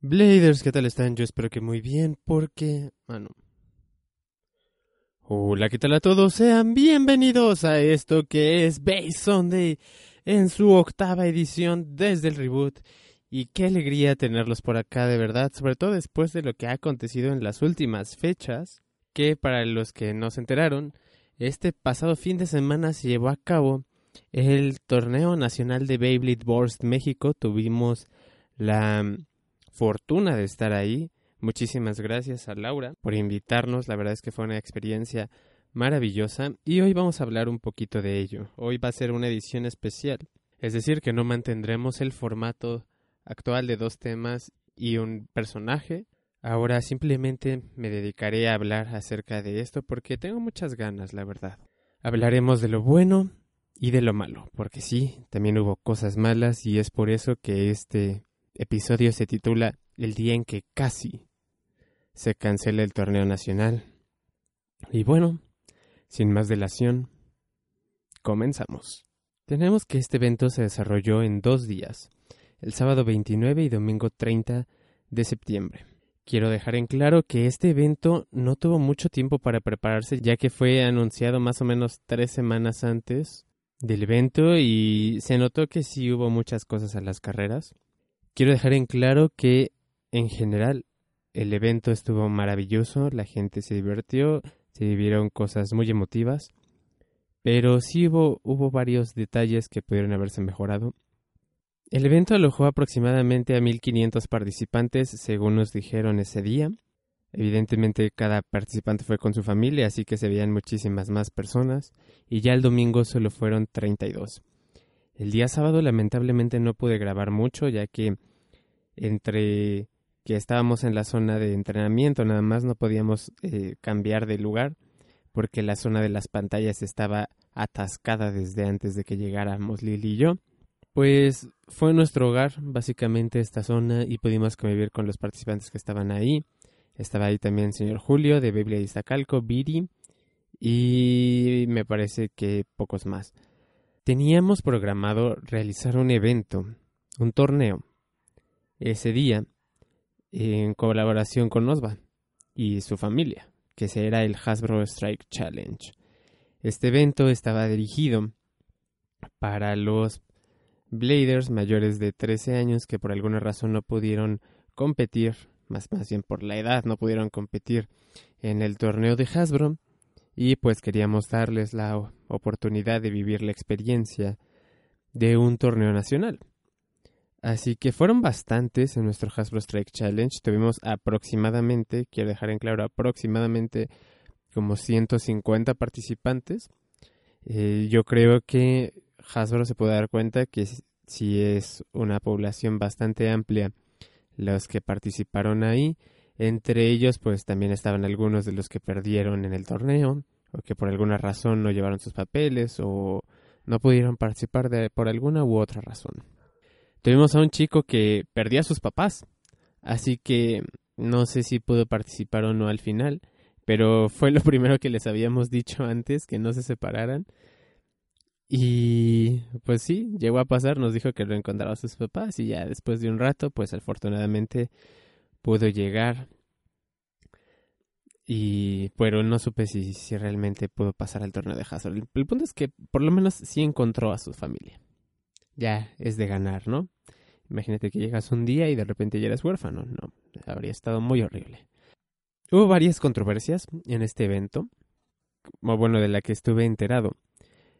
Bladers, ¿qué tal están? Yo espero que muy bien, porque... Bueno. Hola, ¿qué tal a todos? Sean bienvenidos a esto que es Base Sunday en su octava edición desde el reboot. Y qué alegría tenerlos por acá, de verdad, sobre todo después de lo que ha acontecido en las últimas fechas, que para los que no se enteraron, este pasado fin de semana se llevó a cabo el torneo nacional de Beyblade Burst México. Tuvimos la fortuna de estar ahí. Muchísimas gracias a Laura por invitarnos. La verdad es que fue una experiencia maravillosa y hoy vamos a hablar un poquito de ello. Hoy va a ser una edición especial, es decir, que no mantendremos el formato actual de dos temas y un personaje. Ahora simplemente me dedicaré a hablar acerca de esto porque tengo muchas ganas, la verdad. Hablaremos de lo bueno y de lo malo, porque sí, también hubo cosas malas y es por eso que este episodio se titula El día en que casi se cancela el torneo nacional. Y bueno, sin más dilación, comenzamos. Tenemos que este evento se desarrolló en dos días, el sábado 29 y domingo 30 de septiembre. Quiero dejar en claro que este evento no tuvo mucho tiempo para prepararse ya que fue anunciado más o menos tres semanas antes del evento y se notó que sí hubo muchas cosas a las carreras. Quiero dejar en claro que en general el evento estuvo maravilloso, la gente se divirtió, se vivieron cosas muy emotivas, pero sí hubo, hubo varios detalles que pudieron haberse mejorado. El evento alojó aproximadamente a 1500 participantes, según nos dijeron ese día. Evidentemente cada participante fue con su familia, así que se veían muchísimas más personas, y ya el domingo solo fueron 32. El día sábado lamentablemente no pude grabar mucho, ya que entre que estábamos en la zona de entrenamiento, nada más no podíamos eh, cambiar de lugar porque la zona de las pantallas estaba atascada desde antes de que llegáramos Lili y yo. Pues fue nuestro hogar, básicamente, esta zona y pudimos convivir con los participantes que estaban ahí. Estaba ahí también el señor Julio de Biblia Iztacalco, Biri y me parece que pocos más. Teníamos programado realizar un evento, un torneo, ese día en colaboración con Osva y su familia, que será el Hasbro Strike Challenge. Este evento estaba dirigido para los Bladers mayores de 13 años que por alguna razón no pudieron competir, más, más bien por la edad no pudieron competir en el torneo de Hasbro y pues queríamos darles la oportunidad de vivir la experiencia de un torneo nacional. Así que fueron bastantes en nuestro Hasbro Strike Challenge. Tuvimos aproximadamente, quiero dejar en claro, aproximadamente como 150 participantes. Eh, yo creo que Hasbro se puede dar cuenta que si es una población bastante amplia los que participaron ahí. Entre ellos, pues también estaban algunos de los que perdieron en el torneo, o que por alguna razón no llevaron sus papeles, o no pudieron participar de, por alguna u otra razón. Tuvimos a un chico que perdía a sus papás, así que no sé si pudo participar o no al final, pero fue lo primero que les habíamos dicho antes, que no se separaran. Y pues sí, llegó a pasar, nos dijo que lo encontraba a sus papás y ya después de un rato, pues afortunadamente pudo llegar. Y pero no supe si, si realmente pudo pasar al torneo de Hazard. el punto es que por lo menos sí encontró a su familia ya es de ganar, ¿no? Imagínate que llegas un día y de repente ya eres huérfano. No, habría estado muy horrible. Hubo varias controversias en este evento. Bueno, de la que estuve enterado.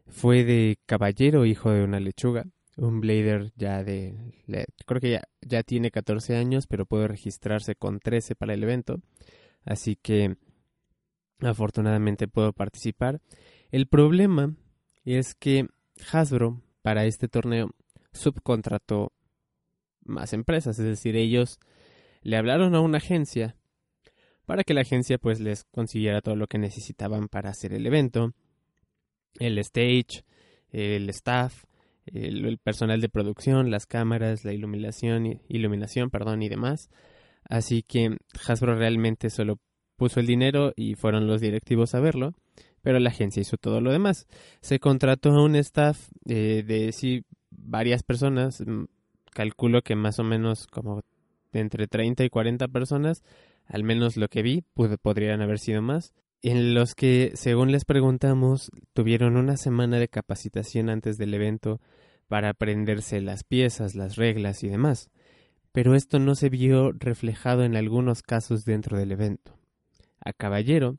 Fue de Caballero, hijo de una lechuga. Un blader ya de... Creo que ya, ya tiene 14 años, pero puede registrarse con 13 para el evento. Así que afortunadamente puedo participar. El problema es que Hasbro para este torneo subcontrató más empresas, es decir, ellos le hablaron a una agencia para que la agencia pues les consiguiera todo lo que necesitaban para hacer el evento, el stage, el staff, el, personal de producción, las cámaras, la iluminación, iluminación, perdón, y demás. Así que Hasbro realmente solo puso el dinero y fueron los directivos a verlo pero la agencia hizo todo lo demás. Se contrató a un staff eh, de sí, varias personas, mm, calculo que más o menos como entre 30 y 40 personas, al menos lo que vi, podrían haber sido más, en los que, según les preguntamos, tuvieron una semana de capacitación antes del evento para aprenderse las piezas, las reglas y demás. Pero esto no se vio reflejado en algunos casos dentro del evento. A Caballero,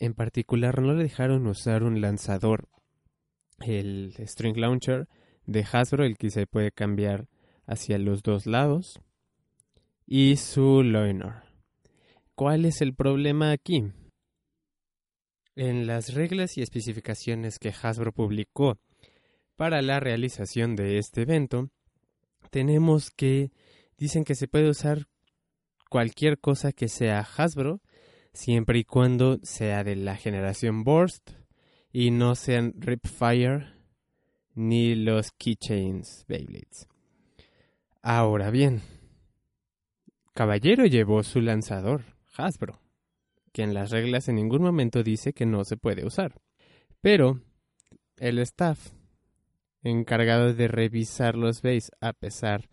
en particular, no le dejaron usar un lanzador, el String Launcher de Hasbro, el que se puede cambiar hacia los dos lados, y su Loinor. ¿Cuál es el problema aquí? En las reglas y especificaciones que Hasbro publicó para la realización de este evento, tenemos que dicen que se puede usar cualquier cosa que sea Hasbro, siempre y cuando sea de la generación Burst y no sean Ripfire ni los Keychains Beyblades. Ahora bien, Caballero llevó su lanzador, Hasbro, que en las reglas en ningún momento dice que no se puede usar. Pero el staff encargado de revisar los bays a pesar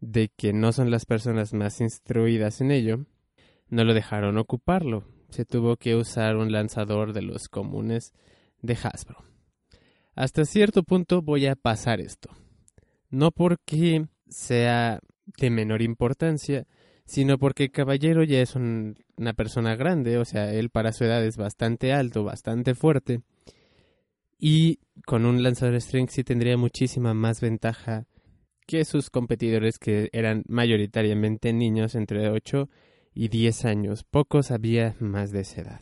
de que no son las personas más instruidas en ello, no lo dejaron ocuparlo. Se tuvo que usar un lanzador de los comunes de Hasbro. Hasta cierto punto voy a pasar esto. No porque sea de menor importancia, sino porque Caballero ya es una persona grande, o sea, él para su edad es bastante alto, bastante fuerte, y con un lanzador string sí tendría muchísima más ventaja que sus competidores que eran mayoritariamente niños entre 8 y 10 años. Pocos había más de esa edad.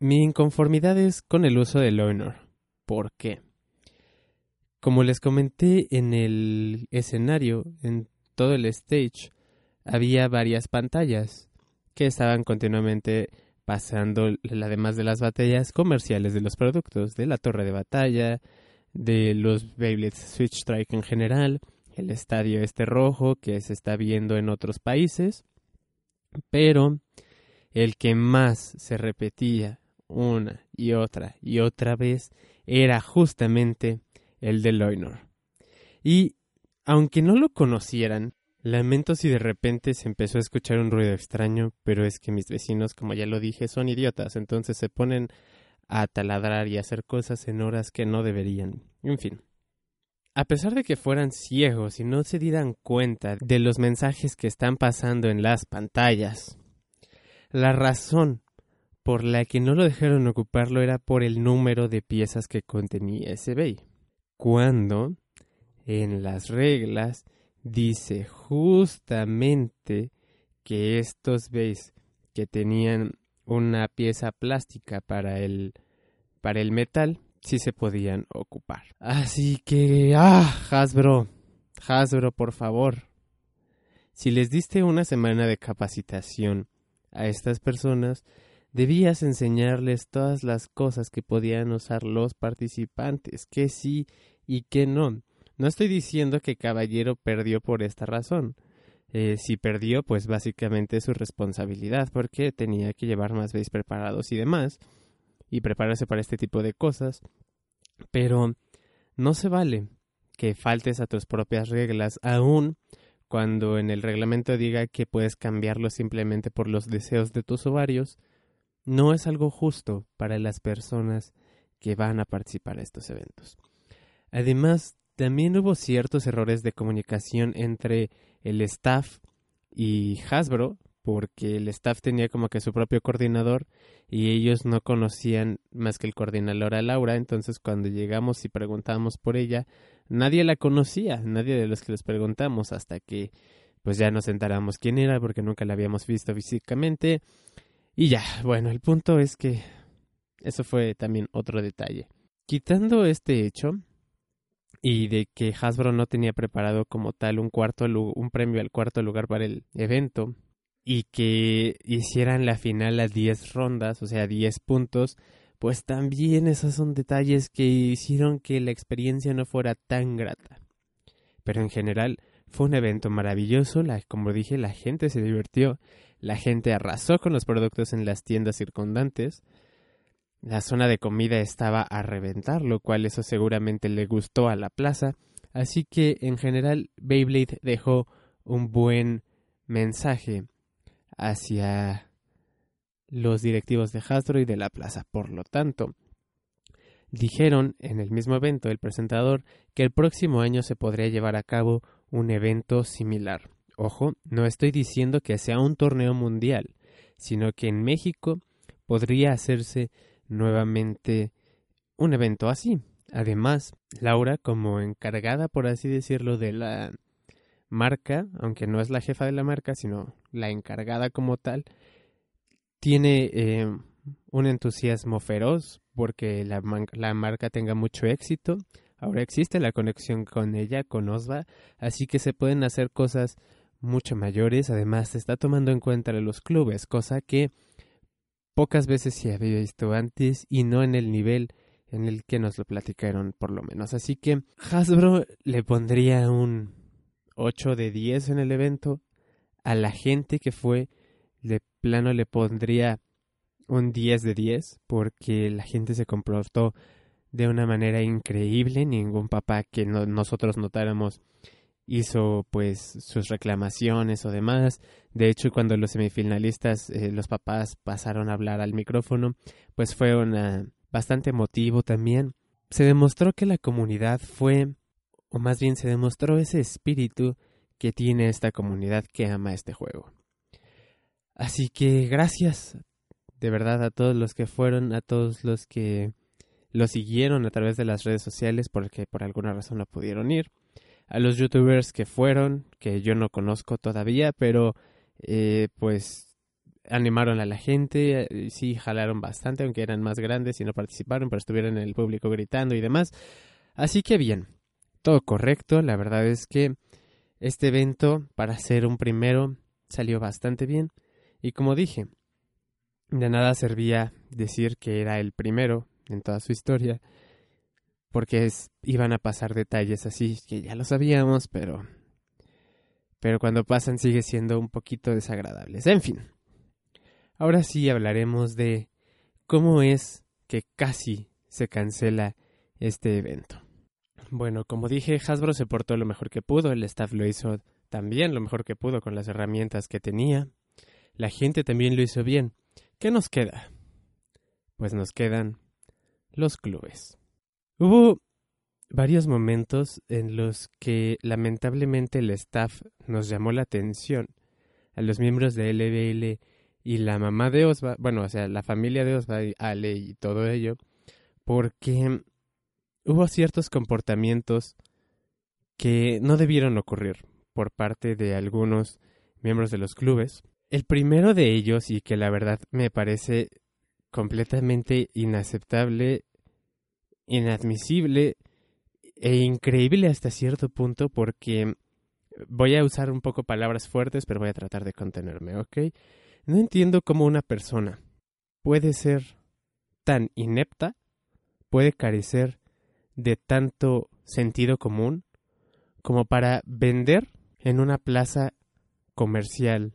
Mi inconformidad es con el uso del Honor. ¿Por qué? Como les comenté en el escenario, en todo el stage, había varias pantallas que estaban continuamente pasando, además de las batallas comerciales de los productos, de la torre de batalla, de los Beyblades Switch Strike en general, el estadio este rojo que se está viendo en otros países, pero el que más se repetía una y otra y otra vez era justamente el de Loinor. Y aunque no lo conocieran, lamento si de repente se empezó a escuchar un ruido extraño, pero es que mis vecinos, como ya lo dije, son idiotas, entonces se ponen a taladrar y hacer cosas en horas que no deberían. En fin. A pesar de que fueran ciegos y no se dieran cuenta de los mensajes que están pasando en las pantallas, la razón por la que no lo dejaron ocuparlo era por el número de piezas que contenía ese bay. Cuando en las reglas dice justamente que estos bays que tenían una pieza plástica para el para el metal sí se podían ocupar. Así que, ah, Hasbro, Hasbro, por favor. Si les diste una semana de capacitación a estas personas, debías enseñarles todas las cosas que podían usar los participantes, que sí y que no. No estoy diciendo que Caballero perdió por esta razón. Eh, si perdió, pues básicamente su responsabilidad, porque tenía que llevar más veces preparados y demás y prepararse para este tipo de cosas, pero no se vale que faltes a tus propias reglas, aun cuando en el reglamento diga que puedes cambiarlo simplemente por los deseos de tus ovarios, no es algo justo para las personas que van a participar a estos eventos. Además, también hubo ciertos errores de comunicación entre el staff y Hasbro porque el staff tenía como que su propio coordinador y ellos no conocían más que el coordinador a Laura, entonces cuando llegamos y preguntamos por ella, nadie la conocía, nadie de los que les preguntamos hasta que pues ya nos enteramos quién era porque nunca la habíamos visto físicamente y ya, bueno, el punto es que eso fue también otro detalle. Quitando este hecho, y de que Hasbro no tenía preparado como tal un cuarto un premio al cuarto lugar para el evento y que hicieran la final a 10 rondas, o sea, 10 puntos, pues también esos son detalles que hicieron que la experiencia no fuera tan grata. Pero en general fue un evento maravilloso, la, como dije, la gente se divirtió, la gente arrasó con los productos en las tiendas circundantes, la zona de comida estaba a reventar, lo cual eso seguramente le gustó a la plaza, así que en general Beyblade dejó un buen mensaje hacia los directivos de Hasbro y de la plaza. Por lo tanto, dijeron en el mismo evento el presentador que el próximo año se podría llevar a cabo un evento similar. Ojo, no estoy diciendo que sea un torneo mundial, sino que en México podría hacerse nuevamente un evento así. Además, Laura, como encargada, por así decirlo, de la marca, aunque no es la jefa de la marca, sino la encargada como tal, tiene eh, un entusiasmo feroz porque la, la, marca tenga mucho éxito. Ahora existe la conexión con ella, con Osva, así que se pueden hacer cosas mucho mayores. Además, se está tomando en cuenta los clubes, cosa que pocas veces se había visto antes y no en el nivel en el que nos lo platicaron, por lo menos. Así que Hasbro le pondría un 8 de 10 en el evento. A la gente que fue, de plano le pondría un 10 de 10 porque la gente se comportó de una manera increíble. Ningún papá que nosotros notáramos hizo pues sus reclamaciones o demás. De hecho, cuando los semifinalistas, eh, los papás pasaron a hablar al micrófono, pues fue una bastante emotivo también. Se demostró que la comunidad fue o más bien se demostró ese espíritu que tiene esta comunidad que ama este juego. Así que gracias de verdad a todos los que fueron, a todos los que lo siguieron a través de las redes sociales porque por alguna razón no pudieron ir, a los youtubers que fueron, que yo no conozco todavía, pero eh, pues animaron a la gente, eh, sí jalaron bastante, aunque eran más grandes y no participaron, pero estuvieron en el público gritando y demás. Así que bien, todo correcto. La verdad es que este evento, para ser un primero, salió bastante bien. Y como dije, de nada servía decir que era el primero en toda su historia, porque iban a pasar detalles así que ya lo sabíamos, pero pero cuando pasan sigue siendo un poquito desagradables. En fin. Ahora sí hablaremos de cómo es que casi se cancela este evento. Bueno, como dije, Hasbro se portó lo mejor que pudo, el staff lo hizo también lo mejor que pudo con las herramientas que tenía, la gente también lo hizo bien. ¿Qué nos queda? Pues nos quedan los clubes. Hubo varios momentos en los que lamentablemente el staff nos llamó la atención a los miembros de LBL y la mamá de Osva, bueno, o sea, la familia de Osva, Ale y todo ello, porque hubo ciertos comportamientos que no debieron ocurrir por parte de algunos miembros de los clubes. El primero de ellos, y que la verdad me parece completamente inaceptable, inadmisible e increíble hasta cierto punto porque voy a usar un poco palabras fuertes, pero voy a tratar de contenerme, ¿ok? No entiendo cómo una persona puede ser tan inepta, puede carecer de tanto sentido común como para vender en una plaza comercial,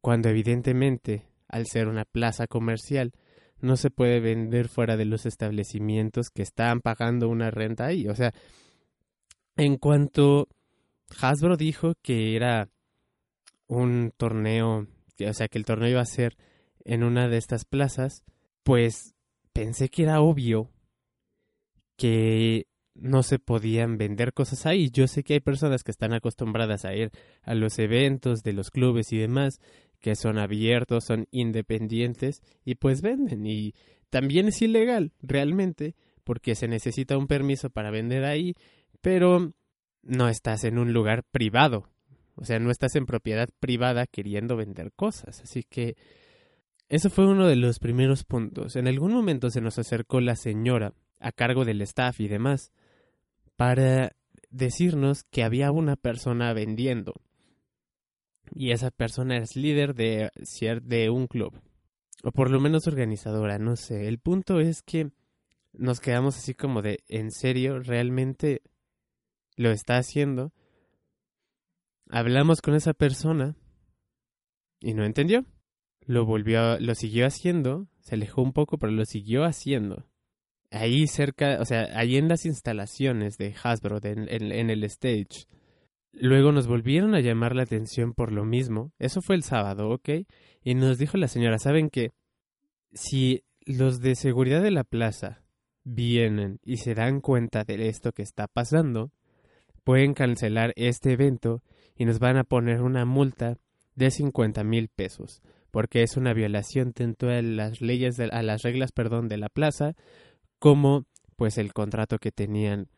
cuando evidentemente, al ser una plaza comercial, no se puede vender fuera de los establecimientos que están pagando una renta ahí. O sea, en cuanto Hasbro dijo que era un torneo, o sea, que el torneo iba a ser en una de estas plazas, pues pensé que era obvio que no se podían vender cosas ahí. Yo sé que hay personas que están acostumbradas a ir a los eventos de los clubes y demás, que son abiertos, son independientes y pues venden. Y también es ilegal, realmente, porque se necesita un permiso para vender ahí, pero no estás en un lugar privado. O sea, no estás en propiedad privada queriendo vender cosas. Así que eso fue uno de los primeros puntos. En algún momento se nos acercó la señora a cargo del staff y demás, para decirnos que había una persona vendiendo. Y esa persona es líder de, de un club. O por lo menos organizadora, no sé. El punto es que nos quedamos así como de, ¿en serio? ¿Realmente lo está haciendo? Hablamos con esa persona y no entendió. Lo volvió, lo siguió haciendo, se alejó un poco, pero lo siguió haciendo ahí cerca, o sea, ahí en las instalaciones de Hasbro, en, el stage, Luego nos volvieron a llamar la atención por lo mismo. Eso fue el sábado, ¿ok? Y nos dijo la señora, ¿saben qué? Si los de seguridad de la plaza vienen y se dan cuenta de esto que está pasando, pueden cancelar este evento y nos van a poner una multa de 50 mil pesos, porque es una violación tanto a las leyes, de, a las reglas, perdón, de la plaza, como pues el contrato que tenían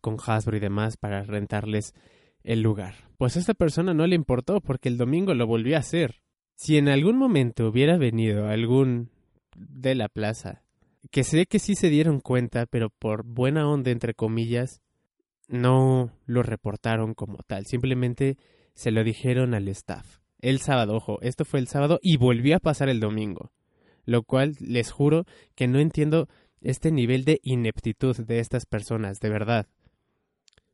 con Hasbro y demás para rentarles el lugar. Pues a esta persona no le importó porque el domingo lo volvió a hacer. Si en algún momento hubiera venido algún de la plaza, que sé que sí se dieron cuenta, pero por buena onda, entre comillas, no lo reportaron como tal. Simplemente se lo dijeron al staff. El sábado, ojo, esto fue el sábado y volvió a pasar el domingo. Lo cual les juro que no entiendo este nivel de ineptitud de estas personas, de verdad.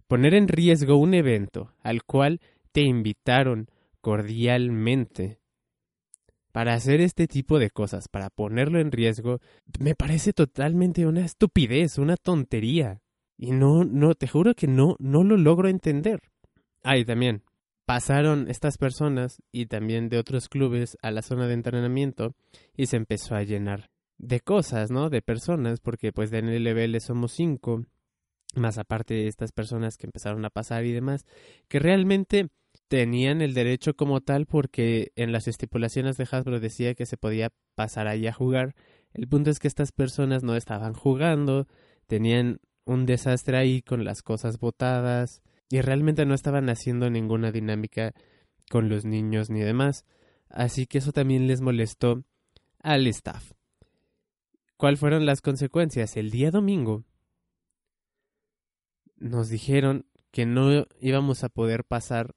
Poner en riesgo un evento al cual te invitaron cordialmente para hacer este tipo de cosas, para ponerlo en riesgo, me parece totalmente una estupidez, una tontería. Y no, no, te juro que no, no lo logro entender. Ah, y también, pasaron estas personas y también de otros clubes a la zona de entrenamiento y se empezó a llenar de cosas, ¿no? De personas, porque pues de NLBL somos cinco más aparte de estas personas que empezaron a pasar y demás, que realmente tenían el derecho como tal porque en las estipulaciones de Hasbro decía que se podía pasar ahí a jugar. El punto es que estas personas no estaban jugando, tenían un desastre ahí con las cosas botadas y realmente no estaban haciendo ninguna dinámica con los niños ni demás. Así que eso también les molestó al staff. ¿Cuáles fueron las consecuencias? El día domingo nos dijeron que no íbamos a poder pasar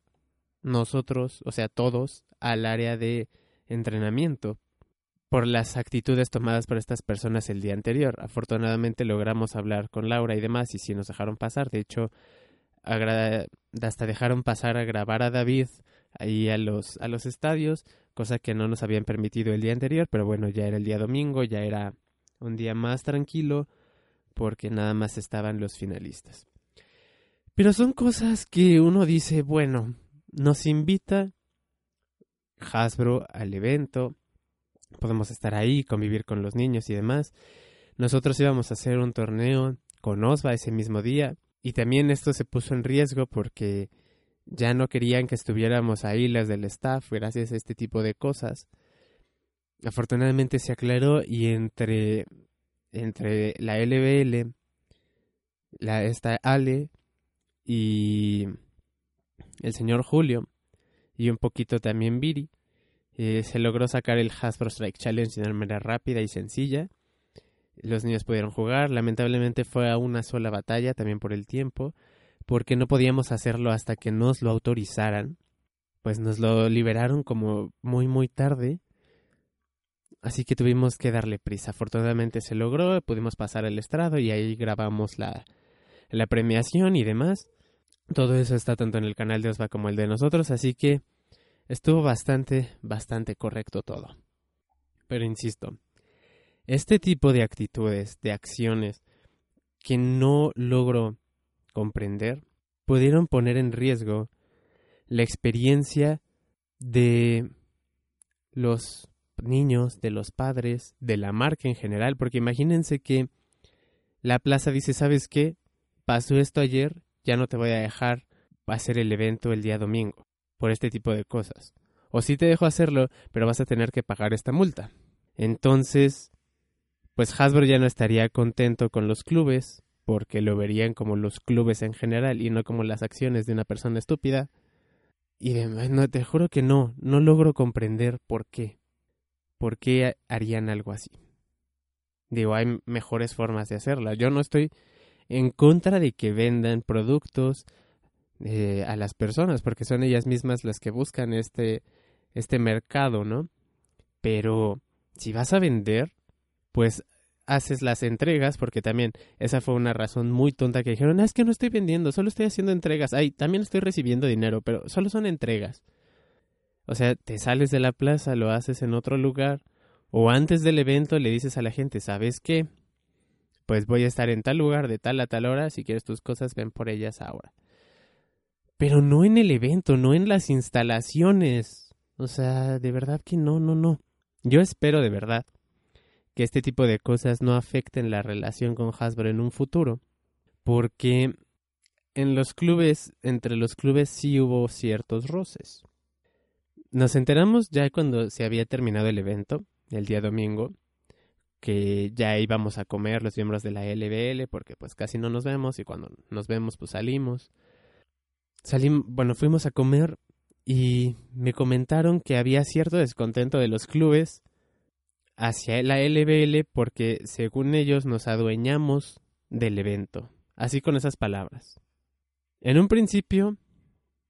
nosotros, o sea, todos, al área de entrenamiento por las actitudes tomadas por estas personas el día anterior. Afortunadamente logramos hablar con Laura y demás y sí nos dejaron pasar. De hecho, hasta dejaron pasar a grabar a David ahí a los, a los estadios, cosa que no nos habían permitido el día anterior, pero bueno, ya era el día domingo, ya era un día más tranquilo porque nada más estaban los finalistas. Pero son cosas que uno dice, bueno, nos invita Hasbro al evento, podemos estar ahí, convivir con los niños y demás. Nosotros íbamos a hacer un torneo con Osva ese mismo día y también esto se puso en riesgo porque ya no querían que estuviéramos ahí las del staff gracias a este tipo de cosas. Afortunadamente se aclaró y entre entre la LBL, la esta Ale y el señor Julio y un poquito también Viri. Eh, se logró sacar el Hasbro Strike Challenge de una manera rápida y sencilla. Los niños pudieron jugar. Lamentablemente fue a una sola batalla también por el tiempo, porque no podíamos hacerlo hasta que nos lo autorizaran. Pues nos lo liberaron como muy muy tarde. Así que tuvimos que darle prisa. Afortunadamente se logró, pudimos pasar el estrado y ahí grabamos la, la premiación y demás. Todo eso está tanto en el canal de Osva como el de nosotros, así que estuvo bastante, bastante correcto todo. Pero insisto, este tipo de actitudes, de acciones que no logro comprender, pudieron poner en riesgo la experiencia de los niños, de los padres, de la marca en general, porque imagínense que la plaza dice, ¿sabes qué? pasó esto ayer, ya no te voy a dejar hacer el evento el día domingo, por este tipo de cosas. O sí te dejo hacerlo, pero vas a tener que pagar esta multa. Entonces, pues Hasbro ya no estaría contento con los clubes, porque lo verían como los clubes en general y no como las acciones de una persona estúpida. Y no, te juro que no, no logro comprender por qué. ¿Por qué harían algo así? Digo, hay mejores formas de hacerla. Yo no estoy en contra de que vendan productos eh, a las personas, porque son ellas mismas las que buscan este, este mercado, ¿no? Pero si vas a vender, pues haces las entregas, porque también esa fue una razón muy tonta que dijeron, ah, es que no estoy vendiendo, solo estoy haciendo entregas. Ay, también estoy recibiendo dinero, pero solo son entregas. O sea, te sales de la plaza, lo haces en otro lugar, o antes del evento le dices a la gente, ¿sabes qué? pues voy a estar en tal lugar de tal a tal hora, si quieres tus cosas ven por ellas ahora. Pero no en el evento, no en las instalaciones. O sea, de verdad que no, no, no. Yo espero de verdad que este tipo de cosas no afecten la relación con Hasbro en un futuro. Porque en los clubes, entre los clubes sí hubo ciertos roces. Nos enteramos ya cuando se había terminado el evento, el día domingo, que ya íbamos a comer los miembros de la LBL porque pues casi no nos vemos y cuando nos vemos pues salimos. Salimos, bueno, fuimos a comer y me comentaron que había cierto descontento de los clubes hacia la LBL porque según ellos nos adueñamos del evento. Así con esas palabras. En un principio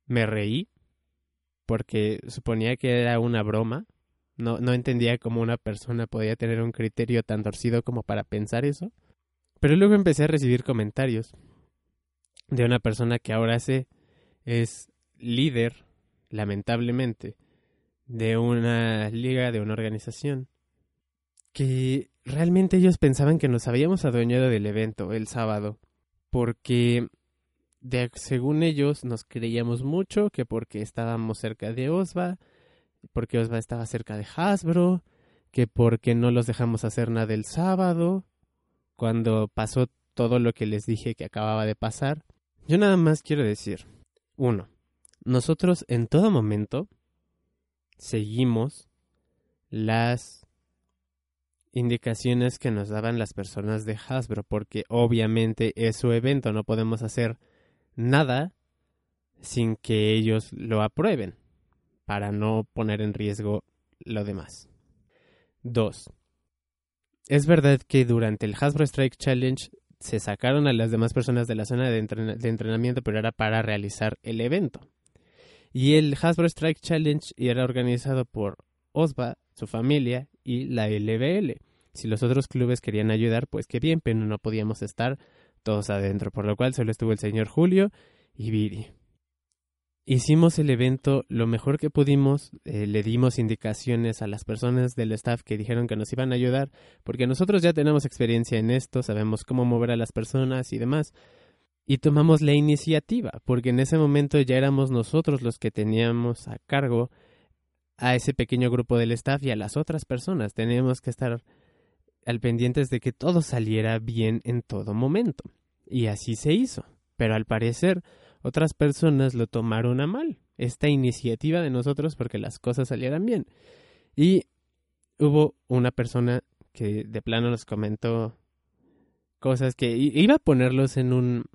me reí porque suponía que era una broma no, no entendía cómo una persona podía tener un criterio tan torcido como para pensar eso. Pero luego empecé a recibir comentarios de una persona que ahora sé es líder, lamentablemente, de una liga, de una organización, que realmente ellos pensaban que nos habíamos adueñado del evento el sábado, porque según ellos nos creíamos mucho, que porque estábamos cerca de Osva, porque Osva estaba cerca de Hasbro, que porque no los dejamos hacer nada el sábado, cuando pasó todo lo que les dije que acababa de pasar. Yo nada más quiero decir, uno, nosotros en todo momento seguimos las indicaciones que nos daban las personas de Hasbro, porque obviamente es su evento, no podemos hacer nada sin que ellos lo aprueben para no poner en riesgo lo demás. 2. Es verdad que durante el Hasbro Strike Challenge se sacaron a las demás personas de la zona de, entrenamiento, pero era para realizar el evento. Y el Hasbro Strike Challenge era organizado por Osva, su familia y la LBL. Si los otros clubes querían ayudar, pues qué bien, pero no podíamos estar todos adentro, por lo cual solo estuvo el señor Julio y Viri. Hicimos el evento lo mejor que pudimos, eh, le dimos indicaciones a las personas del staff que dijeron que nos iban a ayudar, porque nosotros ya tenemos experiencia en esto, sabemos cómo mover a las personas y demás, y tomamos la iniciativa, porque en ese momento ya éramos nosotros los que teníamos a cargo a ese pequeño grupo del staff y a las otras personas. Teníamos que estar al pendientes de que todo saliera bien en todo momento. Y así se hizo. Pero al parecer otras personas lo tomaron a mal, esta iniciativa de nosotros porque las cosas salieran bien. Y hubo una persona que de plano nos comentó cosas que iba a ponerlos en un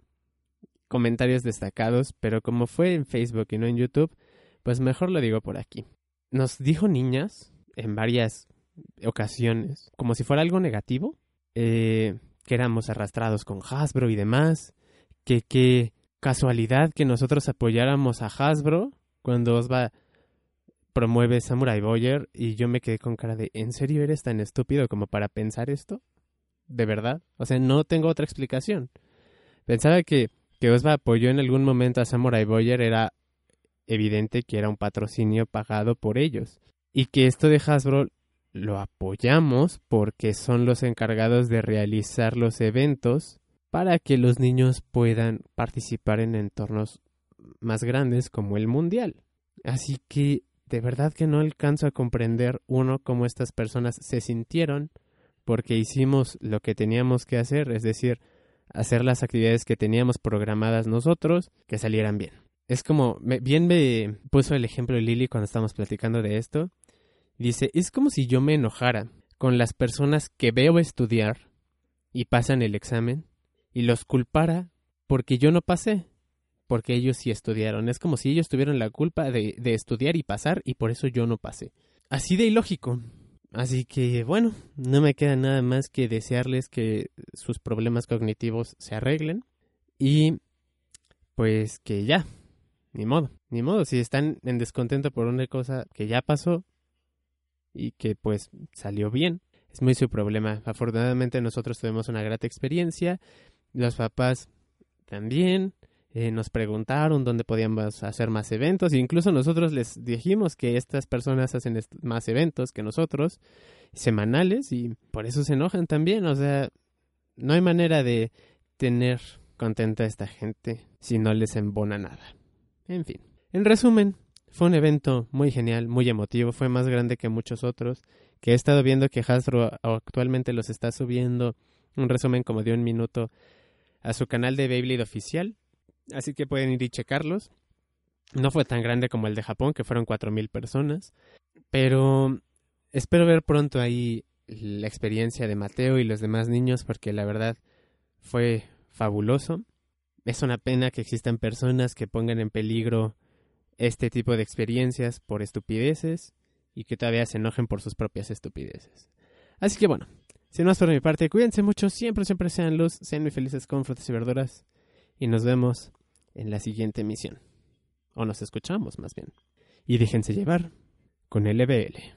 comentarios destacados, pero como fue en Facebook y no en YouTube, pues mejor lo digo por aquí. Nos dijo niñas en varias ocasiones, como si fuera algo negativo, eh, que éramos arrastrados con Hasbro y demás, que, que casualidad que nosotros apoyáramos a Hasbro cuando Osva promueve Samurai Boyer y yo me quedé con cara de ¿en serio eres tan estúpido como para pensar esto? ¿De verdad? O sea, no tengo otra explicación. Pensaba que, que Osva apoyó en algún momento a Samurai Boyer era evidente que era un patrocinio pagado por ellos y que esto de Hasbro lo apoyamos porque son los encargados de realizar los eventos para que los niños puedan participar en entornos más grandes como el mundial. Así que de verdad que no alcanzo a comprender uno cómo estas personas se sintieron porque hicimos lo que teníamos que hacer, es decir, hacer las actividades que teníamos programadas nosotros que salieran bien. Es como, bien me puso el ejemplo Lili cuando estábamos platicando de esto. Dice, es como si yo me enojara con las personas que veo estudiar y pasan el examen y los culpara porque yo no pasé, porque ellos sí estudiaron. Es como si ellos tuvieran la culpa de, de estudiar y pasar y por eso yo no pasé. Así de ilógico. Así que bueno, no me queda nada más que desearles que sus problemas cognitivos se arreglen y pues que ya, ni modo, ni modo, si están en descontento por una cosa que ya pasó y que pues salió bien, es muy su problema. Afortunadamente nosotros tuvimos una grata experiencia los papás también eh, nos preguntaron dónde podíamos hacer más eventos. E incluso nosotros les dijimos que estas personas hacen más eventos que nosotros, semanales, y por eso se enojan también. O sea, no hay manera de tener contenta a esta gente si no les embona nada. En fin. En resumen, fue un evento muy genial, muy emotivo, fue más grande que muchos otros, que he estado viendo que Hasbro actualmente los está subiendo un resumen como de un minuto a su canal de Beyblade oficial, así que pueden ir y checarlos. No fue tan grande como el de Japón, que fueron 4.000 personas, pero espero ver pronto ahí la experiencia de Mateo y los demás niños, porque la verdad fue fabuloso. Es una pena que existan personas que pongan en peligro este tipo de experiencias por estupideces y que todavía se enojen por sus propias estupideces. Así que bueno, sin más por mi parte, cuídense mucho, siempre, siempre sean luz, sean muy felices con frutas y verduras y nos vemos en la siguiente emisión. O nos escuchamos más bien. Y déjense llevar con LBL.